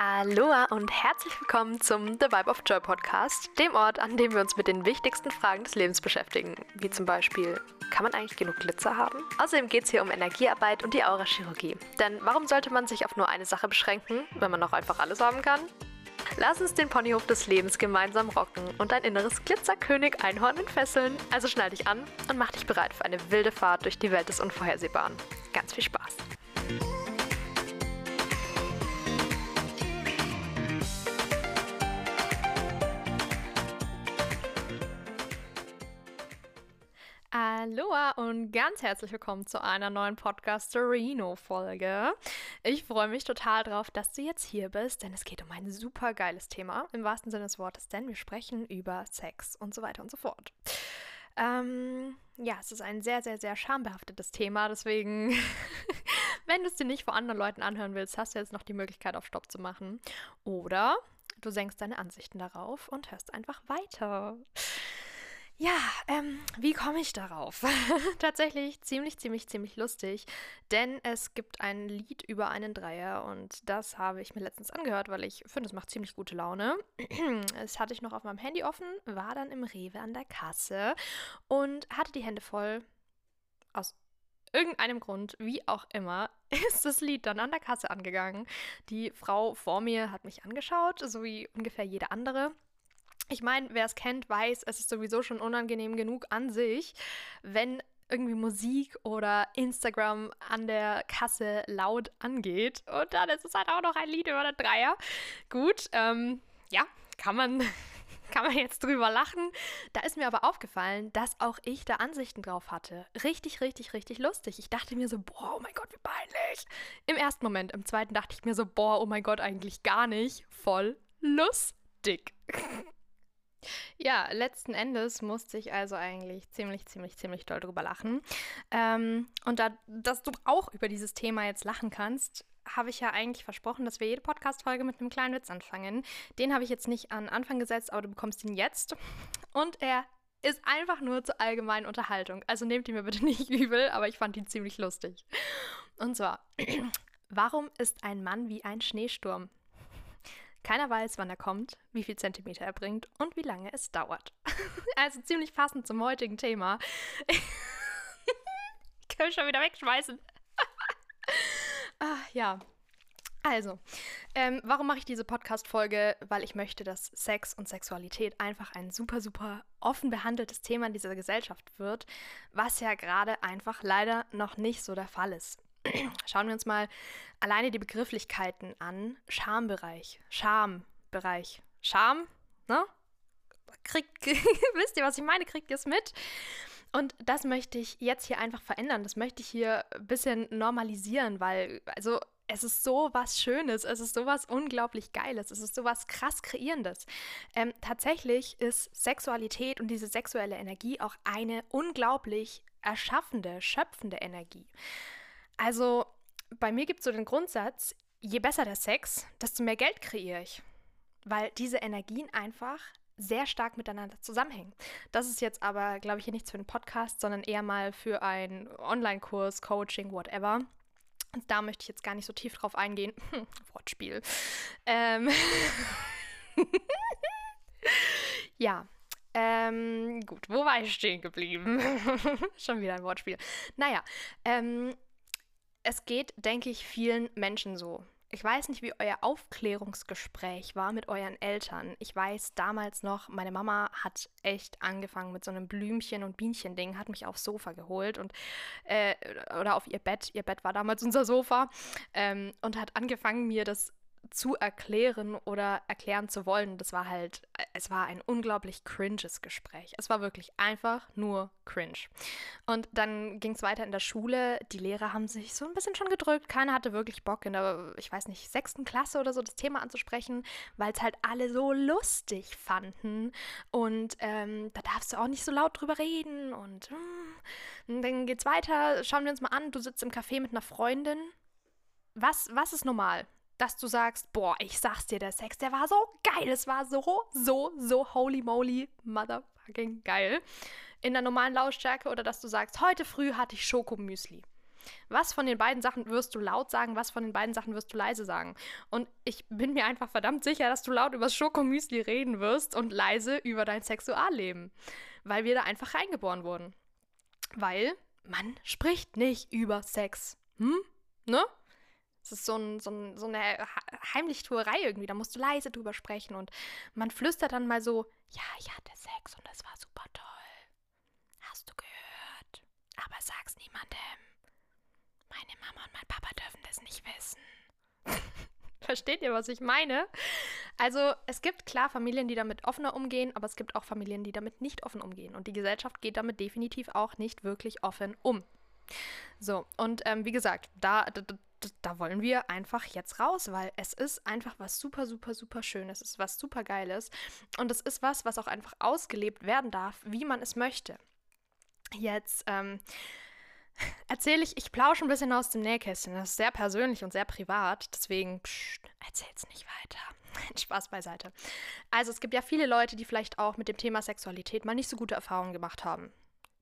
Aloha und herzlich willkommen zum The Vibe of Joy Podcast, dem Ort, an dem wir uns mit den wichtigsten Fragen des Lebens beschäftigen, wie zum Beispiel, kann man eigentlich genug Glitzer haben? Außerdem geht es hier um Energiearbeit und die Aura-Chirurgie. Denn warum sollte man sich auf nur eine Sache beschränken, wenn man auch einfach alles haben kann? Lass uns den Ponyhof des Lebens gemeinsam rocken und dein inneres Glitzerkönig Einhorn entfesseln. Also schnall dich an und mach dich bereit für eine wilde Fahrt durch die Welt des Unvorhersehbaren. Ganz viel Spaß! Und ganz herzlich willkommen zu einer neuen Podcasterino-Folge. Ich freue mich total drauf, dass du jetzt hier bist, denn es geht um ein super geiles Thema, im wahrsten Sinne des Wortes, denn wir sprechen über Sex und so weiter und so fort. Ähm, ja, es ist ein sehr, sehr, sehr schambehaftetes Thema, deswegen, wenn du es dir nicht vor anderen Leuten anhören willst, hast du jetzt noch die Möglichkeit, auf Stopp zu machen. Oder du senkst deine Ansichten darauf und hörst einfach weiter. Ja, ähm, wie komme ich darauf? Tatsächlich ziemlich, ziemlich, ziemlich lustig, denn es gibt ein Lied über einen Dreier und das habe ich mir letztens angehört, weil ich finde, es macht ziemlich gute Laune. Es hatte ich noch auf meinem Handy offen, war dann im Rewe an der Kasse und hatte die Hände voll. Aus irgendeinem Grund, wie auch immer, ist das Lied dann an der Kasse angegangen. Die Frau vor mir hat mich angeschaut, so wie ungefähr jede andere. Ich meine, wer es kennt, weiß, es ist sowieso schon unangenehm genug an sich, wenn irgendwie Musik oder Instagram an der Kasse laut angeht. Und dann ist es halt auch noch ein Lied über den Dreier. Gut, ähm, ja, kann man, kann man jetzt drüber lachen. Da ist mir aber aufgefallen, dass auch ich da Ansichten drauf hatte. Richtig, richtig, richtig lustig. Ich dachte mir so, boah, oh mein Gott, wie peinlich. Im ersten Moment, im zweiten dachte ich mir so, boah, oh mein Gott, eigentlich gar nicht. Voll lustig. Ja, letzten Endes musste ich also eigentlich ziemlich, ziemlich, ziemlich doll drüber lachen. Ähm, und da, dass du auch über dieses Thema jetzt lachen kannst, habe ich ja eigentlich versprochen, dass wir jede Podcast-Folge mit einem kleinen Witz anfangen. Den habe ich jetzt nicht an Anfang gesetzt, aber du bekommst ihn jetzt. Und er ist einfach nur zur allgemeinen Unterhaltung. Also nehmt ihn mir bitte nicht übel, aber ich fand ihn ziemlich lustig. Und zwar, warum ist ein Mann wie ein Schneesturm? Keiner weiß, wann er kommt, wie viel Zentimeter er bringt und wie lange es dauert. also ziemlich passend zum heutigen Thema. ich kann mich schon wieder wegschmeißen. ah, ja. Also, ähm, warum mache ich diese Podcast-Folge? Weil ich möchte, dass Sex und Sexualität einfach ein super, super offen behandeltes Thema in dieser Gesellschaft wird, was ja gerade einfach leider noch nicht so der Fall ist. Schauen wir uns mal alleine die Begrifflichkeiten an. Schambereich, Schambereich, Scham, ne? Kriegt, wisst ihr, was ich meine? Kriegt ihr es mit? Und das möchte ich jetzt hier einfach verändern. Das möchte ich hier ein bisschen normalisieren, weil, also, es ist so was Schönes, es ist so was unglaublich Geiles, es ist so was krass Kreierendes. Ähm, tatsächlich ist Sexualität und diese sexuelle Energie auch eine unglaublich erschaffende, schöpfende Energie. Also bei mir gibt es so den Grundsatz, je besser der Sex, desto mehr Geld kreiere ich. Weil diese Energien einfach sehr stark miteinander zusammenhängen. Das ist jetzt aber, glaube ich, hier nichts für einen Podcast, sondern eher mal für einen Online-Kurs, Coaching, whatever. Und da möchte ich jetzt gar nicht so tief drauf eingehen. Wortspiel. Ähm ja. Ähm, gut, wo war ich stehen geblieben? Schon wieder ein Wortspiel. Naja, ähm, es geht, denke ich, vielen Menschen so. Ich weiß nicht, wie euer Aufklärungsgespräch war mit euren Eltern. Ich weiß damals noch, meine Mama hat echt angefangen mit so einem Blümchen- und Bienchen-Ding, hat mich aufs Sofa geholt und äh, oder auf ihr Bett. Ihr Bett war damals unser Sofa ähm, und hat angefangen, mir das zu erklären oder erklären zu wollen. Das war halt, es war ein unglaublich cringes Gespräch. Es war wirklich einfach nur cringe. Und dann ging es weiter in der Schule. Die Lehrer haben sich so ein bisschen schon gedrückt. Keiner hatte wirklich Bock in der, ich weiß nicht, sechsten Klasse oder so das Thema anzusprechen, weil es halt alle so lustig fanden. Und ähm, da darfst du auch nicht so laut drüber reden. Und, mm, und dann geht's weiter. Schauen wir uns mal an. Du sitzt im Café mit einer Freundin. Was, was ist normal? Dass du sagst, boah, ich sag's dir, der Sex, der war so geil, es war so, so, so holy moly, motherfucking geil. In der normalen Lautstärke oder dass du sagst, heute früh hatte ich Schokomüsli. Was von den beiden Sachen wirst du laut sagen, was von den beiden Sachen wirst du leise sagen? Und ich bin mir einfach verdammt sicher, dass du laut über Schokomüsli reden wirst und leise über dein Sexualleben, weil wir da einfach reingeboren wurden. Weil man spricht nicht über Sex. Hm? Ne? Es ist so, ein, so, ein, so eine Heimlichtuerei irgendwie. Da musst du leise drüber sprechen und man flüstert dann mal so: Ja, ich hatte Sex und es war super toll. Hast du gehört? Aber sag's niemandem. Meine Mama und mein Papa dürfen das nicht wissen. Versteht ihr, was ich meine? Also es gibt klar Familien, die damit offener umgehen, aber es gibt auch Familien, die damit nicht offen umgehen. Und die Gesellschaft geht damit definitiv auch nicht wirklich offen um. So, und ähm, wie gesagt, da, da, da wollen wir einfach jetzt raus, weil es ist einfach was super, super, super Schönes. Es ist was super Geiles. Und es ist was, was auch einfach ausgelebt werden darf, wie man es möchte. Jetzt ähm, erzähle ich, ich plausche ein bisschen aus dem Nähkästchen. Das ist sehr persönlich und sehr privat. Deswegen erzähl es nicht weiter. Spaß beiseite. Also es gibt ja viele Leute, die vielleicht auch mit dem Thema Sexualität mal nicht so gute Erfahrungen gemacht haben.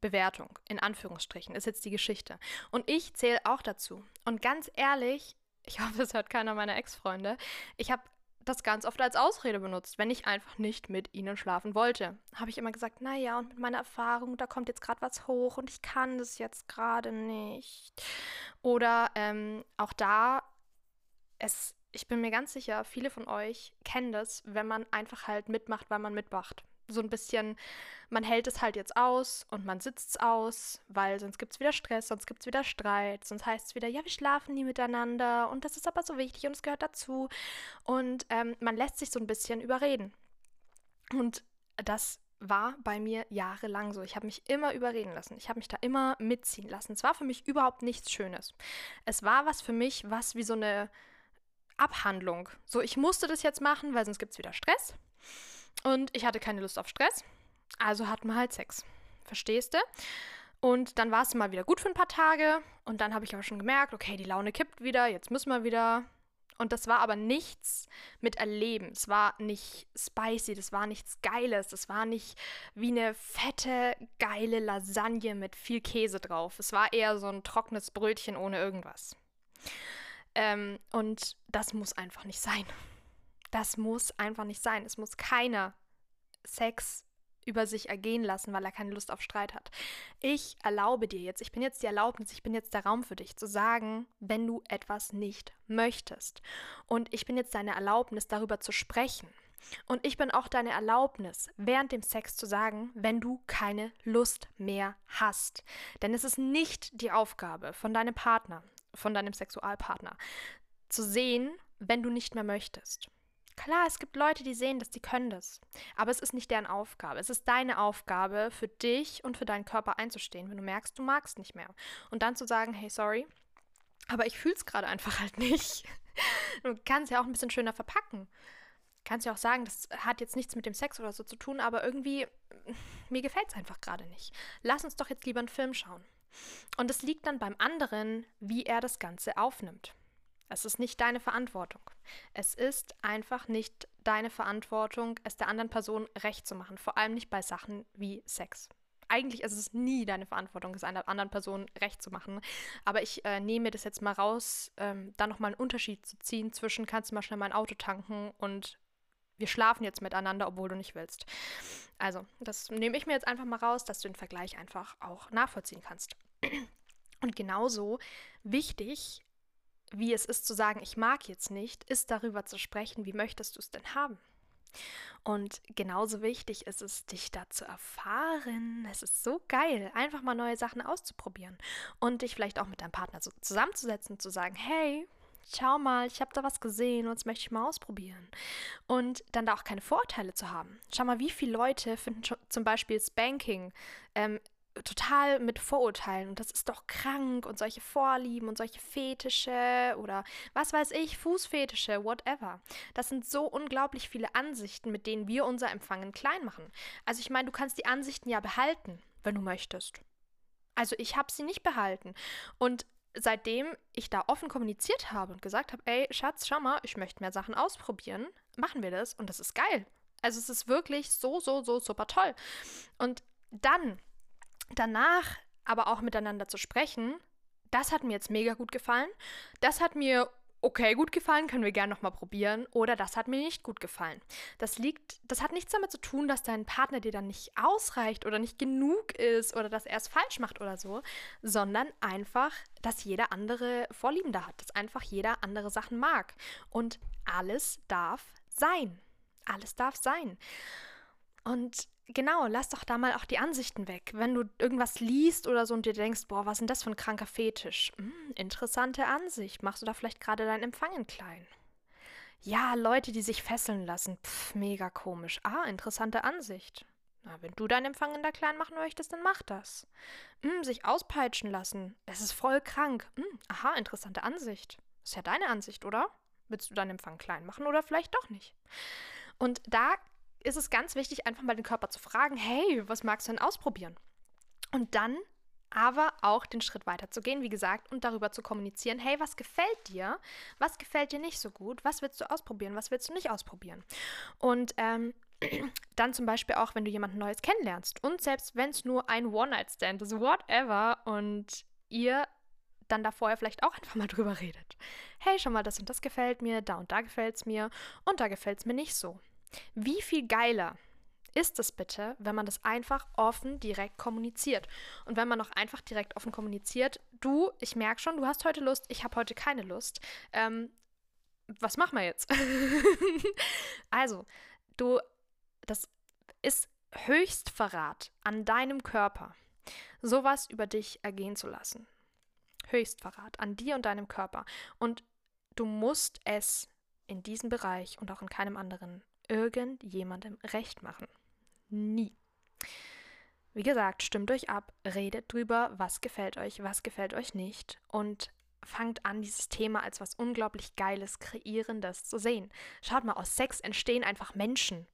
Bewertung, in Anführungsstrichen, ist jetzt die Geschichte. Und ich zähle auch dazu. Und ganz ehrlich, ich hoffe, es hört keiner meiner Ex-Freunde, ich habe das ganz oft als Ausrede benutzt, wenn ich einfach nicht mit ihnen schlafen wollte. Habe ich immer gesagt, naja, und mit meiner Erfahrung, da kommt jetzt gerade was hoch und ich kann das jetzt gerade nicht. Oder ähm, auch da, es ich bin mir ganz sicher, viele von euch kennen das, wenn man einfach halt mitmacht, weil man mitmacht. So ein bisschen, man hält es halt jetzt aus und man sitzt es aus, weil sonst gibt es wieder Stress, sonst gibt es wieder Streit, sonst heißt es wieder, ja, wir schlafen nie miteinander und das ist aber so wichtig und es gehört dazu. Und ähm, man lässt sich so ein bisschen überreden. Und das war bei mir jahrelang so. Ich habe mich immer überreden lassen. Ich habe mich da immer mitziehen lassen. Es war für mich überhaupt nichts Schönes. Es war was für mich, was wie so eine Abhandlung. So, ich musste das jetzt machen, weil sonst gibt es wieder Stress. Und ich hatte keine Lust auf Stress. Also hatten wir halt Sex. Verstehst du? Und dann war es mal wieder gut für ein paar Tage. Und dann habe ich aber schon gemerkt, okay, die Laune kippt wieder, jetzt müssen wir wieder. Und das war aber nichts mit Erleben. Es war nicht spicy, das war nichts Geiles. Das war nicht wie eine fette, geile Lasagne mit viel Käse drauf. Es war eher so ein trockenes Brötchen ohne irgendwas. Ähm, und das muss einfach nicht sein. Das muss einfach nicht sein. Es muss keiner Sex über sich ergehen lassen, weil er keine Lust auf Streit hat. Ich erlaube dir jetzt, ich bin jetzt die Erlaubnis, ich bin jetzt der Raum für dich, zu sagen, wenn du etwas nicht möchtest. Und ich bin jetzt deine Erlaubnis, darüber zu sprechen. Und ich bin auch deine Erlaubnis, während dem Sex zu sagen, wenn du keine Lust mehr hast. Denn es ist nicht die Aufgabe von deinem Partner, von deinem Sexualpartner, zu sehen, wenn du nicht mehr möchtest. Klar, es gibt Leute, die sehen das, die können das. Aber es ist nicht deren Aufgabe. Es ist deine Aufgabe, für dich und für deinen Körper einzustehen, wenn du merkst, du magst nicht mehr. Und dann zu sagen, hey, sorry, aber ich fühle es gerade einfach halt nicht. Du kannst ja auch ein bisschen schöner verpacken. Du kannst ja auch sagen, das hat jetzt nichts mit dem Sex oder so zu tun, aber irgendwie, mir gefällt es einfach gerade nicht. Lass uns doch jetzt lieber einen Film schauen. Und es liegt dann beim anderen, wie er das Ganze aufnimmt. Es ist nicht deine Verantwortung. Es ist einfach nicht deine Verantwortung, es der anderen Person recht zu machen. Vor allem nicht bei Sachen wie Sex. Eigentlich ist es nie deine Verantwortung, es einer anderen Person recht zu machen. Aber ich äh, nehme das jetzt mal raus, ähm, da nochmal einen Unterschied zu ziehen zwischen, kannst du mal schnell mein Auto tanken und wir schlafen jetzt miteinander, obwohl du nicht willst. Also, das nehme ich mir jetzt einfach mal raus, dass du den Vergleich einfach auch nachvollziehen kannst. Und genauso wichtig, wie es ist zu sagen, ich mag jetzt nicht, ist darüber zu sprechen, wie möchtest du es denn haben? Und genauso wichtig ist es, dich da zu erfahren. Es ist so geil, einfach mal neue Sachen auszuprobieren und dich vielleicht auch mit deinem Partner so zusammenzusetzen und zu sagen, hey, schau mal, ich habe da was gesehen und das möchte ich mal ausprobieren. Und dann da auch keine Vorurteile zu haben. Schau mal, wie viele Leute finden zum Beispiel Spanking ähm, total mit Vorurteilen und das ist doch krank und solche Vorlieben und solche Fetische oder was weiß ich, Fußfetische, whatever. Das sind so unglaublich viele Ansichten, mit denen wir unser Empfangen klein machen. Also ich meine, du kannst die Ansichten ja behalten, wenn du möchtest. Also ich habe sie nicht behalten und seitdem ich da offen kommuniziert habe und gesagt habe, ey, Schatz, schau mal, ich möchte mehr Sachen ausprobieren, machen wir das und das ist geil. Also es ist wirklich so, so, so super toll. Und dann, danach aber auch miteinander zu sprechen, das hat mir jetzt mega gut gefallen. Das hat mir okay gut gefallen, können wir gerne nochmal probieren. Oder das hat mir nicht gut gefallen. Das liegt, das hat nichts damit zu tun, dass dein Partner dir dann nicht ausreicht oder nicht genug ist oder dass er es falsch macht oder so, sondern einfach, dass jeder andere Vorlieben da hat, dass einfach jeder andere Sachen mag. Und alles darf sein. Alles darf sein. Und genau, lass doch da mal auch die Ansichten weg. Wenn du irgendwas liest oder so und dir denkst, boah, was ist denn das für ein kranker Fetisch? Hm, interessante Ansicht. Machst du da vielleicht gerade deinen Empfangen klein? Ja, Leute, die sich fesseln lassen. Pff, mega komisch. Ah, interessante Ansicht. Na, wenn du deinen Empfang da klein machen möchtest, dann mach das. Hm, sich auspeitschen lassen. Es ist voll krank. Hm, aha, interessante Ansicht. Ist ja deine Ansicht, oder? Willst du deinen Empfang klein machen oder vielleicht doch nicht? Und da ist es ganz wichtig, einfach mal den Körper zu fragen, hey, was magst du denn ausprobieren? Und dann aber auch den Schritt weiter zu gehen, wie gesagt, und darüber zu kommunizieren, hey, was gefällt dir? Was gefällt dir nicht so gut? Was willst du ausprobieren? Was willst du nicht ausprobieren? Und ähm, dann zum Beispiel auch, wenn du jemanden Neues kennenlernst und selbst wenn es nur ein One-Night-Stand ist, whatever, und ihr dann da vorher vielleicht auch einfach mal drüber redet. Hey, schon mal, das und das gefällt mir, da und da gefällt es mir und da gefällt es mir nicht so. Wie viel geiler ist es bitte, wenn man das einfach offen direkt kommuniziert? Und wenn man auch einfach direkt offen kommuniziert, du, ich merke schon, du hast heute Lust, ich habe heute keine Lust. Ähm, was machen wir jetzt? also, du, das ist Höchstverrat an deinem Körper, sowas über dich ergehen zu lassen. Höchstverrat an dir und deinem Körper. Und du musst es in diesem Bereich und auch in keinem anderen irgendjemandem recht machen. Nie. Wie gesagt, stimmt euch ab, redet drüber, was gefällt euch, was gefällt euch nicht und fangt an, dieses Thema als was unglaublich Geiles, Kreierendes zu sehen. Schaut mal, aus Sex entstehen einfach Menschen.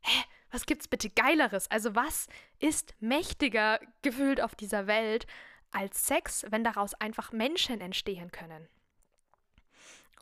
Hä? Was gibt's bitte Geileres? Also, was ist mächtiger gefühlt auf dieser Welt als Sex, wenn daraus einfach Menschen entstehen können?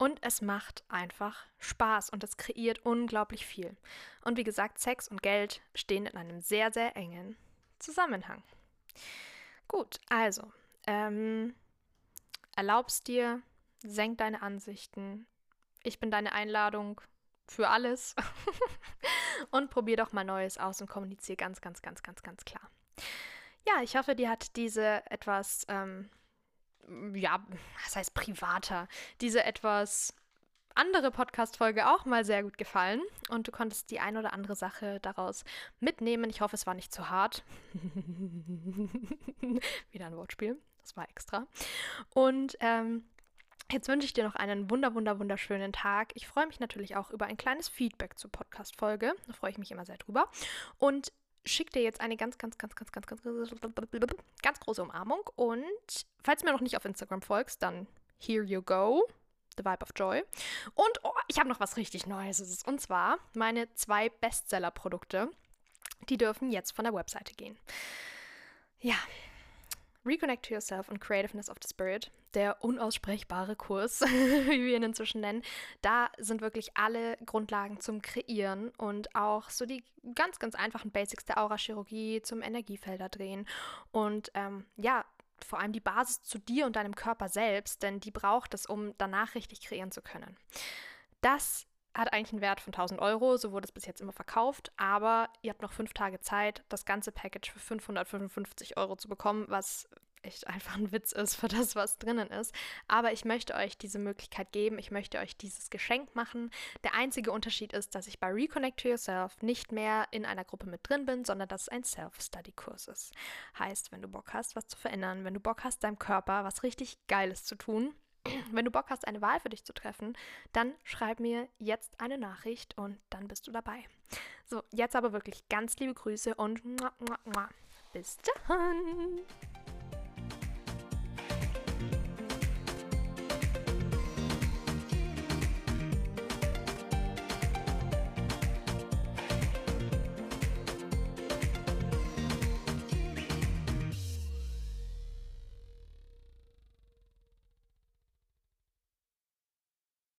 Und es macht einfach Spaß und es kreiert unglaublich viel. Und wie gesagt, Sex und Geld stehen in einem sehr, sehr engen Zusammenhang. Gut, also, ähm, erlaubst dir, senk deine Ansichten. Ich bin deine Einladung für alles. und probier doch mal Neues aus und kommuniziere ganz, ganz, ganz, ganz, ganz klar. Ja, ich hoffe, dir hat diese etwas ähm, ja, was heißt privater, diese etwas andere Podcast-Folge auch mal sehr gut gefallen und du konntest die ein oder andere Sache daraus mitnehmen. Ich hoffe, es war nicht zu hart. Wieder ein Wortspiel, das war extra. Und ähm, Jetzt wünsche ich dir noch einen wunder, wunder, wunderschönen Tag. Ich freue mich natürlich auch über ein kleines Feedback zur Podcast-Folge. Da freue ich mich immer sehr drüber. Und schicke dir jetzt eine ganz, ganz, ganz, ganz, ganz, ganz, ganz große Umarmung. Und falls du mir noch nicht auf Instagram folgst, dann here you go. The Vibe of Joy. Und oh, ich habe noch was richtig Neues. Und zwar meine zwei Bestseller-Produkte. Die dürfen jetzt von der Webseite gehen. Ja, Reconnect to Yourself und Creativeness of the Spirit, der unaussprechbare Kurs, wie wir ihn inzwischen nennen, da sind wirklich alle Grundlagen zum Kreieren und auch so die ganz, ganz einfachen Basics der Aura-Chirurgie zum Energiefelder drehen. Und ähm, ja, vor allem die Basis zu dir und deinem Körper selbst, denn die braucht es, um danach richtig kreieren zu können. Das hat eigentlich einen Wert von 1000 Euro, so wurde es bis jetzt immer verkauft, aber ihr habt noch fünf Tage Zeit, das ganze Package für 555 Euro zu bekommen, was echt einfach ein Witz ist für das, was drinnen ist. Aber ich möchte euch diese Möglichkeit geben, ich möchte euch dieses Geschenk machen. Der einzige Unterschied ist, dass ich bei Reconnect to Yourself nicht mehr in einer Gruppe mit drin bin, sondern dass es ein Self-Study-Kurs ist. Heißt, wenn du Bock hast, was zu verändern, wenn du Bock hast, deinem Körper was richtig Geiles zu tun, wenn du Bock hast, eine Wahl für dich zu treffen, dann schreib mir jetzt eine Nachricht und dann bist du dabei. So, jetzt aber wirklich ganz liebe Grüße und bis dann.